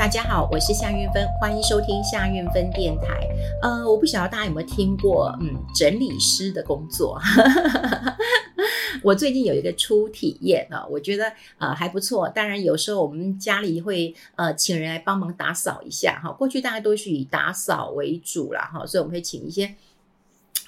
大家好，我是夏运芬，欢迎收听夏运芬电台。呃，我不晓得大家有没有听过，嗯，整理师的工作。我最近有一个初体验啊，我觉得呃还不错。当然，有时候我们家里会呃请人来帮忙打扫一下哈。过去大家都是以打扫为主啦哈，所以我们会请一些。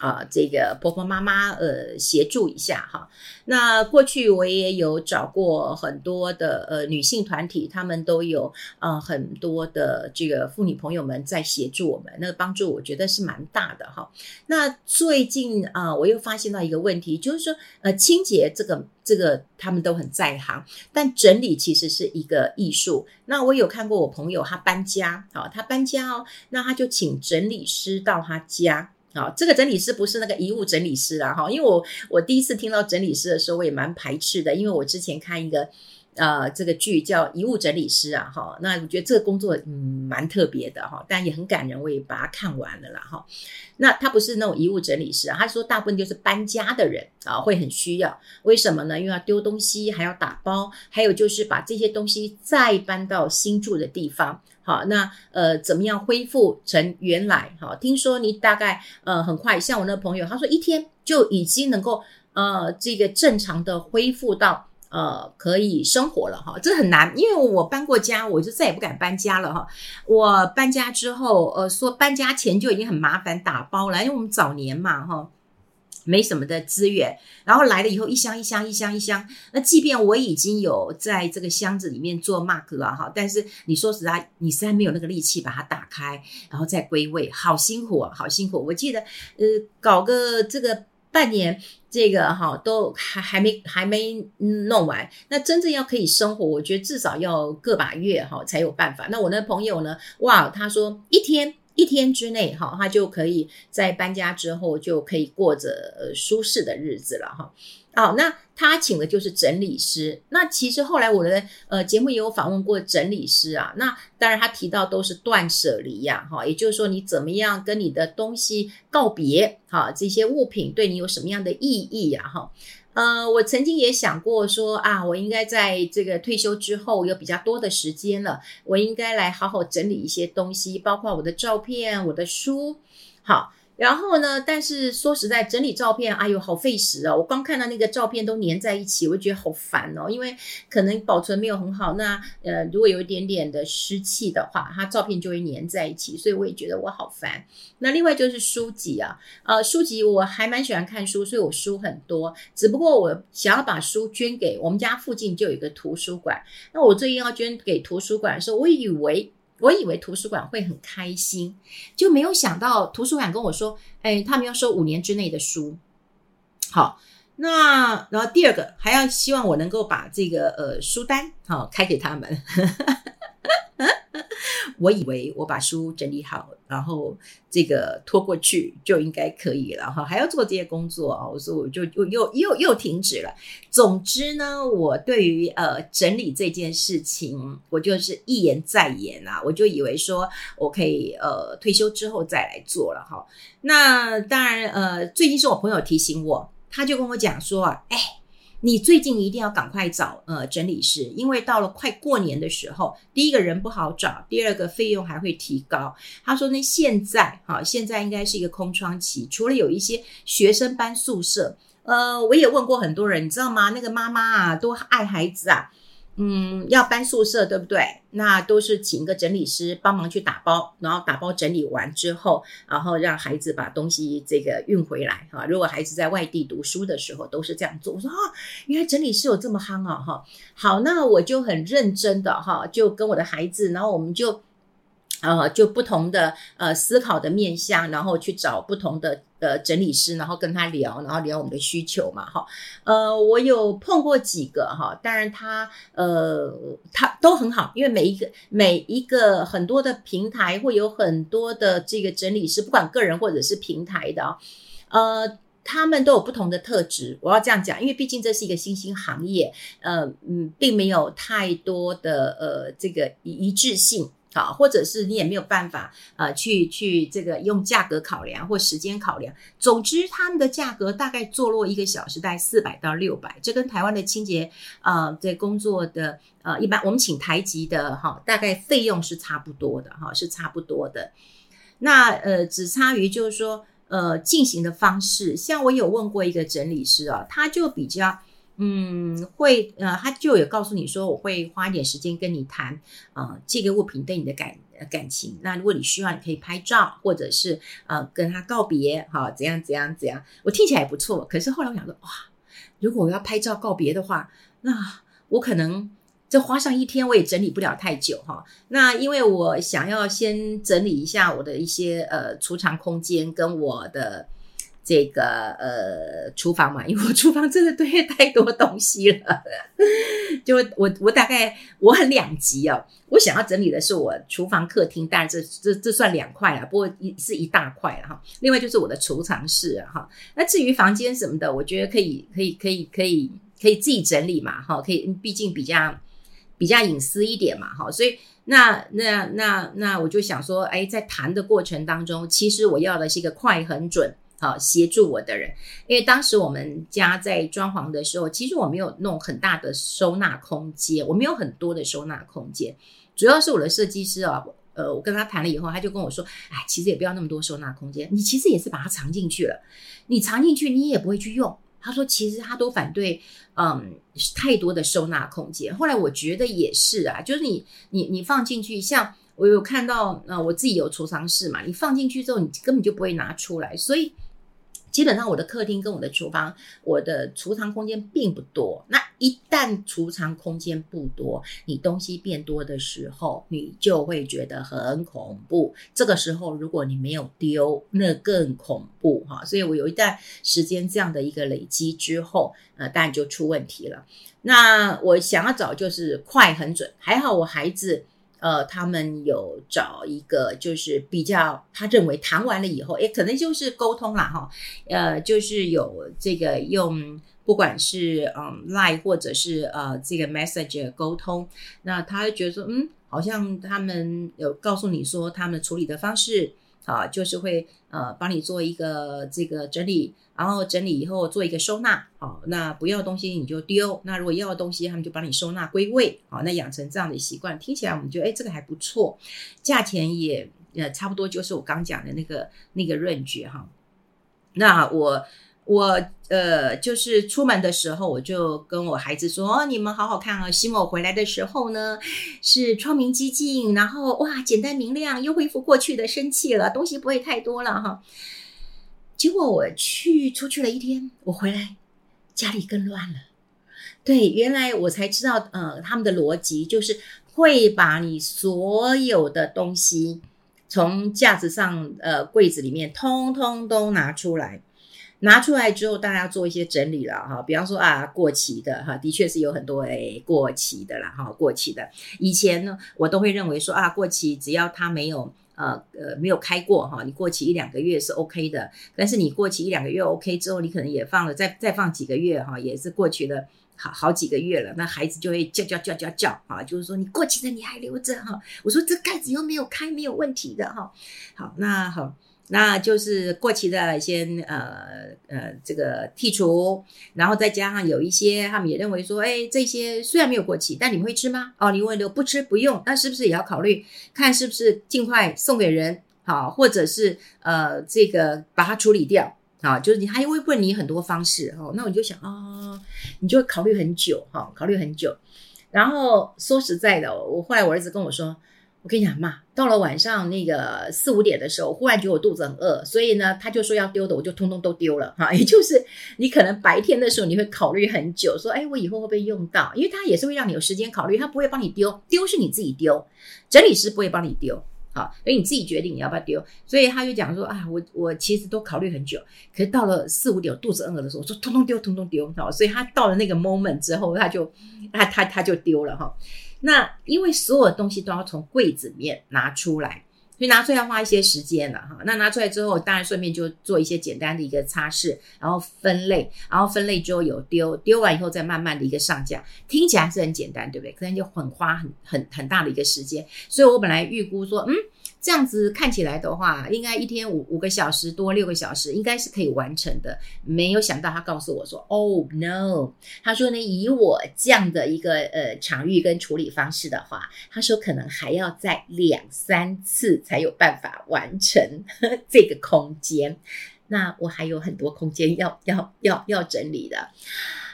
啊，这个婆婆妈妈呃协助一下哈。那过去我也有找过很多的呃女性团体，他们都有呃很多的这个妇女朋友们在协助我们，那个帮助我觉得是蛮大的哈。那最近啊，我又发现到一个问题，就是说呃清洁这个这个他们都很在行，但整理其实是一个艺术。那我有看过我朋友他搬家，好，他搬家哦，那他就请整理师到他家。好，这个整理师不是那个遗物整理师啦，哈，因为我我第一次听到整理师的时候，我也蛮排斥的，因为我之前看一个呃这个剧叫《遗物整理师》啊，哈，那我觉得这个工作嗯蛮特别的哈，但也很感人，我也把它看完了啦，哈。那他不是那种遗物整理师啊，他说大部分就是搬家的人啊会很需要，为什么呢？因为要丢东西，还要打包，还有就是把这些东西再搬到新住的地方。好，那呃，怎么样恢复成原来？好，听说你大概呃很快，像我那朋友，他说一天就已经能够呃这个正常的恢复到呃可以生活了哈。这很难，因为我搬过家，我就再也不敢搬家了哈。我搬家之后，呃，说搬家前就已经很麻烦打包了，因为我们早年嘛哈。没什么的资源，然后来了以后一箱一箱一箱一箱。那即便我已经有在这个箱子里面做 mark 了哈，但是你说实在，你实在没有那个力气把它打开，然后再归位，好辛苦啊，好辛苦。我记得呃，搞个这个半年，这个哈都还还没还没弄完。那真正要可以生活，我觉得至少要个把月哈才有办法。那我那朋友呢？哇，他说一天。一天之内，哈，他就可以在搬家之后就可以过着呃舒适的日子了，哈。好，那他请的就是整理师。那其实后来我的呃节目也有访问过整理师啊。那当然他提到都是断舍离呀，哈，也就是说你怎么样跟你的东西告别，哈，这些物品对你有什么样的意义呀，哈。呃，我曾经也想过说啊，我应该在这个退休之后有比较多的时间了，我应该来好好整理一些东西，包括我的照片、我的书，好。然后呢，但是说实在，整理照片，哎呦，好费时哦。我光看到那个照片都粘在一起，我就觉得好烦哦。因为可能保存没有很好，那呃，如果有一点点的湿气的话，它照片就会粘在一起，所以我也觉得我好烦。那另外就是书籍啊，呃，书籍我还蛮喜欢看书，所以我书很多。只不过我想要把书捐给我们家附近就有一个图书馆，那我最近要捐给图书馆的时候，我以为。我以为图书馆会很开心，就没有想到图书馆跟我说：“哎，他们要收五年之内的书。”好，那然后第二个还要希望我能够把这个呃书单好开给他们。我以为我把书整理好，然后这个拖过去就应该可以了哈，还要做这些工作啊，我说我就又又又又停止了。总之呢，我对于呃整理这件事情，我就是一言再言啊，我就以为说我可以呃退休之后再来做了哈。那当然呃，最近是我朋友提醒我，他就跟我讲说啊，哎。你最近一定要赶快找呃整理师，因为到了快过年的时候，第一个人不好找，第二个费用还会提高。他说呢，现在哈，现在应该是一个空窗期，除了有一些学生搬宿舍，呃，我也问过很多人，你知道吗？那个妈妈啊，多爱孩子啊。嗯，要搬宿舍，对不对？那都是请一个整理师帮忙去打包，然后打包整理完之后，然后让孩子把东西这个运回来哈。如果孩子在外地读书的时候，都是这样做。我说啊，原来整理师有这么夯啊哈。好，那我就很认真的哈，就跟我的孩子，然后我们就。呃，就不同的呃思考的面向，然后去找不同的呃整理师，然后跟他聊，然后聊我们的需求嘛，哈。呃，我有碰过几个哈，当然他呃他都很好，因为每一个每一个很多的平台会有很多的这个整理师，不管个人或者是平台的，呃，他们都有不同的特质。我要这样讲，因为毕竟这是一个新兴行业，呃嗯，并没有太多的呃这个一致性。好，或者是你也没有办法呃去去这个用价格考量或时间考量。总之，他们的价格大概坐落一个小时大概四百到六百，这跟台湾的清洁呃这工作的呃一般我们请台籍的哈、大概费用是差不多的哈、是差不多的。那呃只差于就是说呃进行的方式，像我有问过一个整理师啊，他就比较。嗯，会呃，他就有告诉你说，我会花一点时间跟你谈，呃，这个物品对你的感感情。那如果你需要，你可以拍照，或者是呃跟他告别，哈，怎样怎样怎样。我听起来不错，可是后来我想说，哇，如果我要拍照告别的话，那我可能这花上一天，我也整理不了太久哈。那因为我想要先整理一下我的一些呃储藏空间跟我的。这个呃厨房嘛，因为我厨房真的堆太多东西了，就我我大概我很两极哦，我想要整理的是我厨房客厅，当然这这这算两块了，不过一是一大块了哈。另外就是我的储藏室啊哈。那至于房间什么的，我觉得可以可以可以可以可以自己整理嘛哈，可以，毕竟比较比较隐私一点嘛哈。所以那那那那我就想说，哎，在谈的过程当中，其实我要的是一个快很准。好，协助我的人，因为当时我们家在装潢的时候，其实我没有弄很大的收纳空间，我没有很多的收纳空间，主要是我的设计师啊，呃，我跟他谈了以后，他就跟我说，哎，其实也不要那么多收纳空间，你其实也是把它藏进去了，你藏进去你也不会去用。他说，其实他都反对，嗯，太多的收纳空间。后来我觉得也是啊，就是你你你放进去，像我有看到，呃，我自己有储藏室嘛，你放进去之后，你根本就不会拿出来，所以。基本上我的客厅跟我的厨房，我的储藏空间并不多。那一旦储藏空间不多，你东西变多的时候，你就会觉得很恐怖。这个时候，如果你没有丢，那更恐怖哈。所以我有一段时间这样的一个累积之后，呃，当然就出问题了。那我想要找就是快很准，还好我孩子。呃，他们有找一个，就是比较他认为谈完了以后，诶，可能就是沟通啦哈，呃，就是有这个用，不管是嗯 Line 或者是呃这个 Message 沟通，那他会觉得说，嗯，好像他们有告诉你说他们处理的方式。啊，就是会呃帮你做一个这个整理，然后整理以后做一个收纳。好，那不要的东西你就丢，那如果要的东西，他们就帮你收纳归位。好，那养成这样的习惯，听起来我们觉得哎，这个还不错，价钱也呃差不多，就是我刚讲的那个那个润觉哈。那我。我呃，就是出门的时候，我就跟我孩子说：“哦，你们好好看啊！希望我回来的时候呢，是窗明几净，然后哇，简单明亮，又恢复过去的生气了，东西不会太多了哈。”结果我去出去了一天，我回来家里更乱了。对，原来我才知道，呃，他们的逻辑就是会把你所有的东西从架子上、呃，柜子里面通通都拿出来。拿出来之后，大家做一些整理了哈。比方说啊，过期的哈，的确是有很多诶过期的啦哈，过期的。以前呢，我都会认为说啊，过期只要它没有呃呃没有开过哈，你过期一两个月是 OK 的。但是你过期一两个月 OK 之后，你可能也放了再再放几个月哈，也是过去了好好几个月了，那孩子就会叫叫叫叫叫啊，就是说你过期的你还留着哈。我说这盖子又没有开，没有问题的哈。好，那好。那就是过期的先呃呃这个剔除，然后再加上有一些他们也认为说，哎，这些虽然没有过期，但你们会吃吗？哦，你问了不吃不用，那是不是也要考虑看是不是尽快送给人好，或者是呃这个把它处理掉啊？就是你还会问你很多方式哦，那我就想啊、哦，你就会考虑很久哈、哦，考虑很久。然后说实在的，我后来我儿子跟我说。我跟你讲嘛，到了晚上那个四五点的时候，忽然觉得我肚子很饿，所以呢，他就说要丢的，我就通通都丢了哈。也就是你可能白天的时候你会考虑很久，说哎，我以后会不会用到？因为他也是会让你有时间考虑，他不会帮你丢，丢是你自己丢，整理师不会帮你丢，好，所以你自己决定你要不要丢。所以他就讲说啊，我我其实都考虑很久，可是到了四五点我肚子饿的时候，我说通通丢，通通丢，好，所以他到了那个 moment 之后，他就他他他就丢了哈。那因为所有东西都要从柜子里面拿出来，所以拿出来要花一些时间了哈。那拿出来之后，当然顺便就做一些简单的一个擦拭，然后分类，然后分类之后有丢，丢完以后再慢慢的一个上架，听起来是很简单，对不对？可能就很花很很很大的一个时间。所以我本来预估说，嗯。这样子看起来的话，应该一天五五个小时多六个小时，应该是可以完成的。没有想到他告诉我说：“Oh no！” 他说呢，以我这样的一个呃场域跟处理方式的话，他说可能还要再两三次才有办法完成 这个空间。那我还有很多空间要要要要整理的，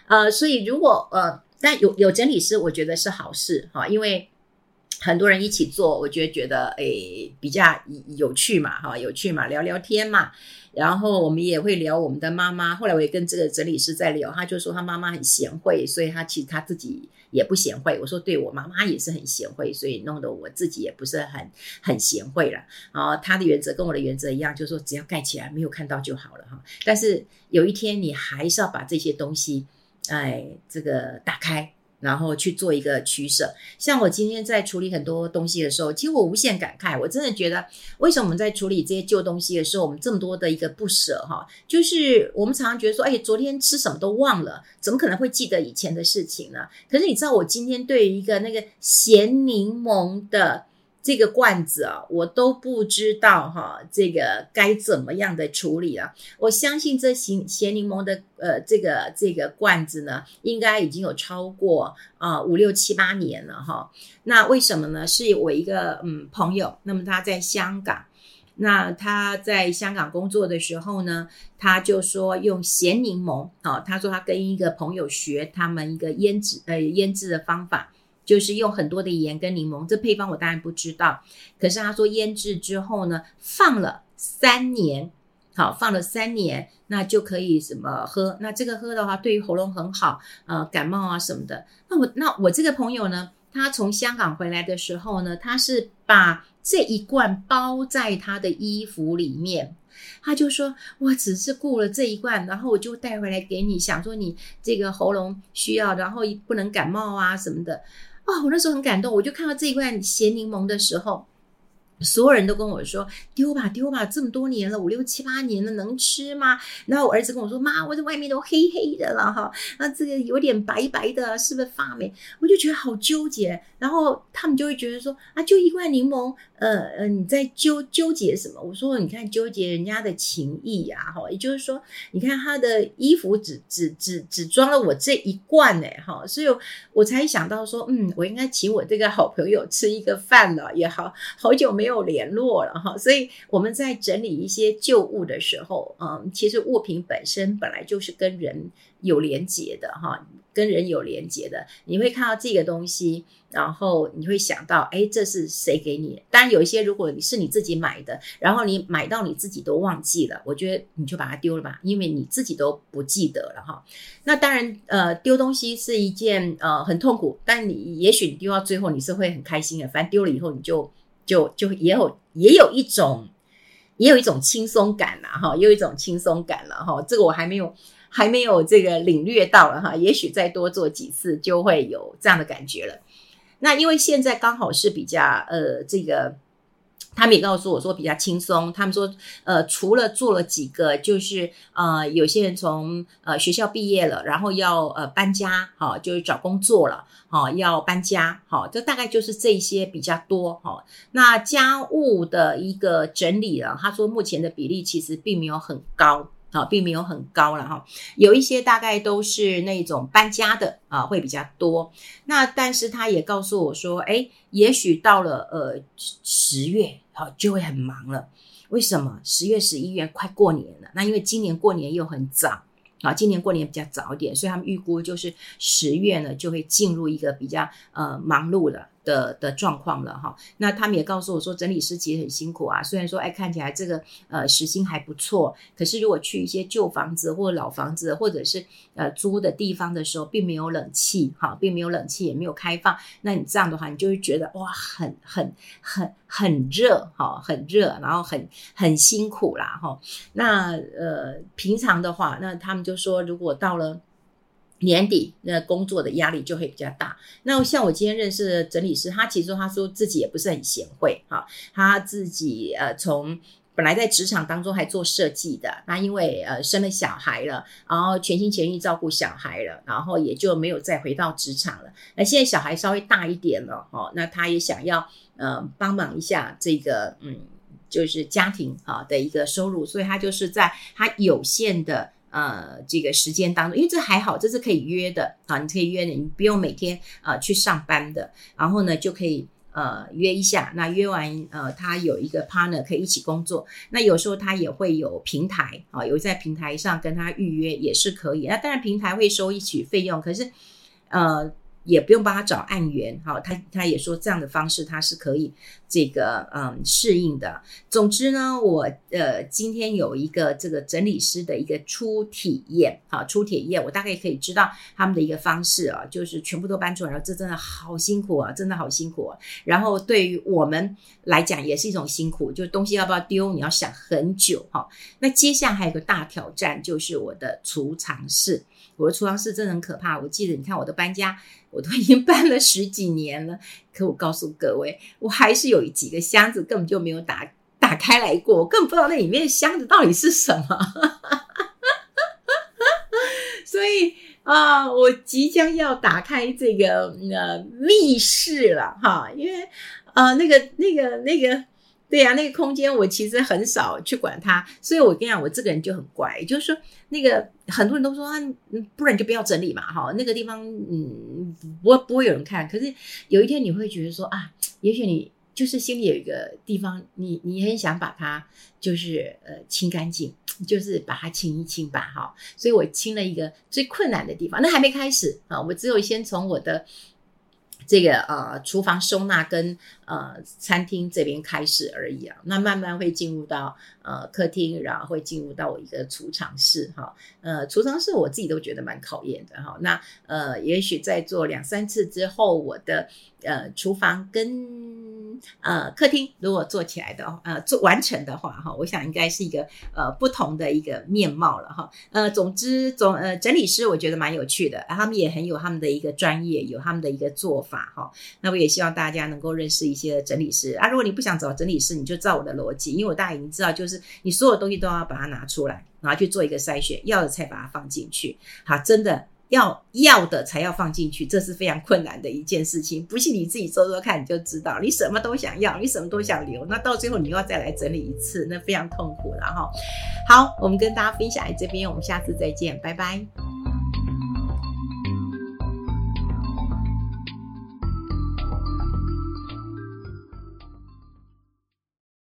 呃，所以如果呃，但有有整理师，我觉得是好事哈，因为。很多人一起做，我觉得觉得诶比较有趣嘛，哈，有趣嘛，聊聊天嘛。然后我们也会聊我们的妈妈。后来我也跟这个整理师在聊，他就说他妈妈很贤惠，所以他其实他自己也不贤惠。我说对，我妈妈也是很贤惠，所以弄得我自己也不是很很贤惠了。然后他的原则跟我的原则一样，就是说只要盖起来没有看到就好了哈。但是有一天你还是要把这些东西，哎，这个打开。然后去做一个取舍，像我今天在处理很多东西的时候，其实我无限感慨，我真的觉得，为什么我们在处理这些旧东西的时候，我们这么多的一个不舍哈？就是我们常常觉得说，哎，昨天吃什么都忘了，怎么可能会记得以前的事情呢？可是你知道，我今天对于一个那个咸柠檬的。这个罐子啊，我都不知道哈，这个该怎么样的处理啊？我相信这咸咸柠檬的呃，这个这个罐子呢，应该已经有超过啊五六七八年了哈。那为什么呢？是我一个嗯朋友，那么他在香港，那他在香港工作的时候呢，他就说用咸柠檬啊，他说他跟一个朋友学他们一个腌制呃腌制的方法。就是用很多的盐跟柠檬，这配方我当然不知道。可是他说腌制之后呢，放了三年，好，放了三年，那就可以什么喝？那这个喝的话，对于喉咙很好，呃，感冒啊什么的。那我那我这个朋友呢，他从香港回来的时候呢，他是把这一罐包在他的衣服里面，他就说：“我只是雇了这一罐，然后我就带回来给你，想说你这个喉咙需要，然后不能感冒啊什么的。”哦，我那时候很感动，我就看到这一罐咸柠檬的时候。所有人都跟我说丢吧丢吧，这么多年了，五六七八年了，能吃吗？然后我儿子跟我说妈，我这外面都黑黑的了哈，那这个有点白白的，是不是发霉？我就觉得好纠结。然后他们就会觉得说啊，就一罐柠檬，呃呃，你在纠纠结什么？我说你看纠结人家的情谊呀，哈，也就是说，你看他的衣服只只只只装了我这一罐哎，哈，所以我才想到说，嗯，我应该请我这个好朋友吃一个饭了，也好好久没有。没有联络了哈，所以我们在整理一些旧物的时候，嗯，其实物品本身本来就是跟人有连结的哈，跟人有连结的。你会看到这个东西，然后你会想到，哎，这是谁给你？当然有一些，如果你是你自己买的，然后你买到你自己都忘记了，我觉得你就把它丢了吧，因为你自己都不记得了哈。那当然，呃，丢东西是一件呃很痛苦，但你也许你丢到最后你是会很开心的，反正丢了以后你就。就就也有也有一种也有一种轻松感了哈，也有一种轻松感了哈。这个我还没有还没有这个领略到了哈，也许再多做几次就会有这样的感觉了。那因为现在刚好是比较呃这个。他们也告诉我说比较轻松。他们说，呃，除了做了几个，就是呃，有些人从呃学校毕业了，然后要呃搬家，哈、哦，就是找工作了，哈、哦，要搬家，哈、哦，这大概就是这些比较多，哈、哦。那家务的一个整理了，他说目前的比例其实并没有很高。啊，并没有很高了哈，有一些大概都是那种搬家的啊，会比较多。那但是他也告诉我说，诶，也许到了呃十月，好就会很忙了。为什么？十月、十一月快过年了，那因为今年过年又很早。啊，今年过年比较早一点，所以他们预估就是十月呢就会进入一个比较呃忙碌了的的状况了哈。那他们也告诉我说，整理师其实很辛苦啊。虽然说哎看起来这个呃时薪还不错，可是如果去一些旧房子或老房子，或者是呃租的地方的时候，并没有冷气哈，并没有冷气也没有开放，那你这样的话，你就会觉得哇，很很很很热哈，很热，然后很很辛苦啦哈。那呃平常的话，那他们。就说如果到了年底那工作的压力就会比较大。那像我今天认识的整理师，他其实他说自己也不是很贤惠哈，他自己呃从本来在职场当中还做设计的，那因为呃生了小孩了，然后全心全意照顾小孩了，然后也就没有再回到职场了。那现在小孩稍微大一点了哦，那他也想要呃帮忙一下这个嗯就是家庭啊的一个收入，所以他就是在他有限的。呃，这个时间当中，因为这还好，这是可以约的啊，你可以约的，你不用每天呃去上班的，然后呢就可以呃约一下，那约完呃他有一个 partner 可以一起工作，那有时候他也会有平台啊，有在平台上跟他预约也是可以，那当然平台会收一起费用，可是呃。也不用帮他找案源，好，他他也说这样的方式他是可以这个嗯适应的。总之呢，我呃今天有一个这个整理师的一个初体验，好，初体验，我大概可以知道他们的一个方式啊，就是全部都搬出来了，这真的好辛苦啊，真的好辛苦。然后对于我们来讲也是一种辛苦，就东西要不要丢，你要想很久哈。那接下来还有个大挑战，就是我的储藏室。我的储藏室真的很可怕。我记得，你看我的搬家，我都已经 搬了十几年了。可我告诉各位，我还是有几个箱子根本就没有打打开来过，我根本不知道那里面箱子到底是什么。所以啊、我即将要打开这个呃密室了哈，因为呃那个那个那个。对呀、那个空间我其实很少去管它，所以我跟你讲，我这个人就很怪，就是说那个很多人都说啊，不然就不要整理嘛，哈，那个地方嗯不不会有人看。可是有一天你会觉得说啊，也许你就是心里有一个地方，你你很想把它就是呃清干净，就是把它清一清吧，哈。所以我清了一个最困难的地方，那还没开始啊，我只有先从我的。这个呃，厨房收纳跟呃餐厅这边开始而已啊，那慢慢会进入到呃客厅，然后会进入到我一个储藏室哈。呃，储藏室我自己都觉得蛮考验的哈。那呃，也许在做两三次之后，我的呃厨房跟呃，客厅如果做起来的，呃，做完成的话，哈，我想应该是一个呃不同的一个面貌了哈。呃，总之总呃整理师我觉得蛮有趣的，他们也很有他们的一个专业，有他们的一个做法哈。那我也希望大家能够认识一些整理师啊。如果你不想找整理师，你就照我的逻辑，因为我大概已经知道，就是你所有东西都要把它拿出来，然后去做一个筛选，要的才把它放进去。好，真的。要要的才要放进去，这是非常困难的一件事情。不信你自己说说看，你就知道。你什么都想要，你什么都想留，那到最后你又要再来整理一次，那非常痛苦然后。好，我们跟大家分享在这边，我们下次再见，拜拜。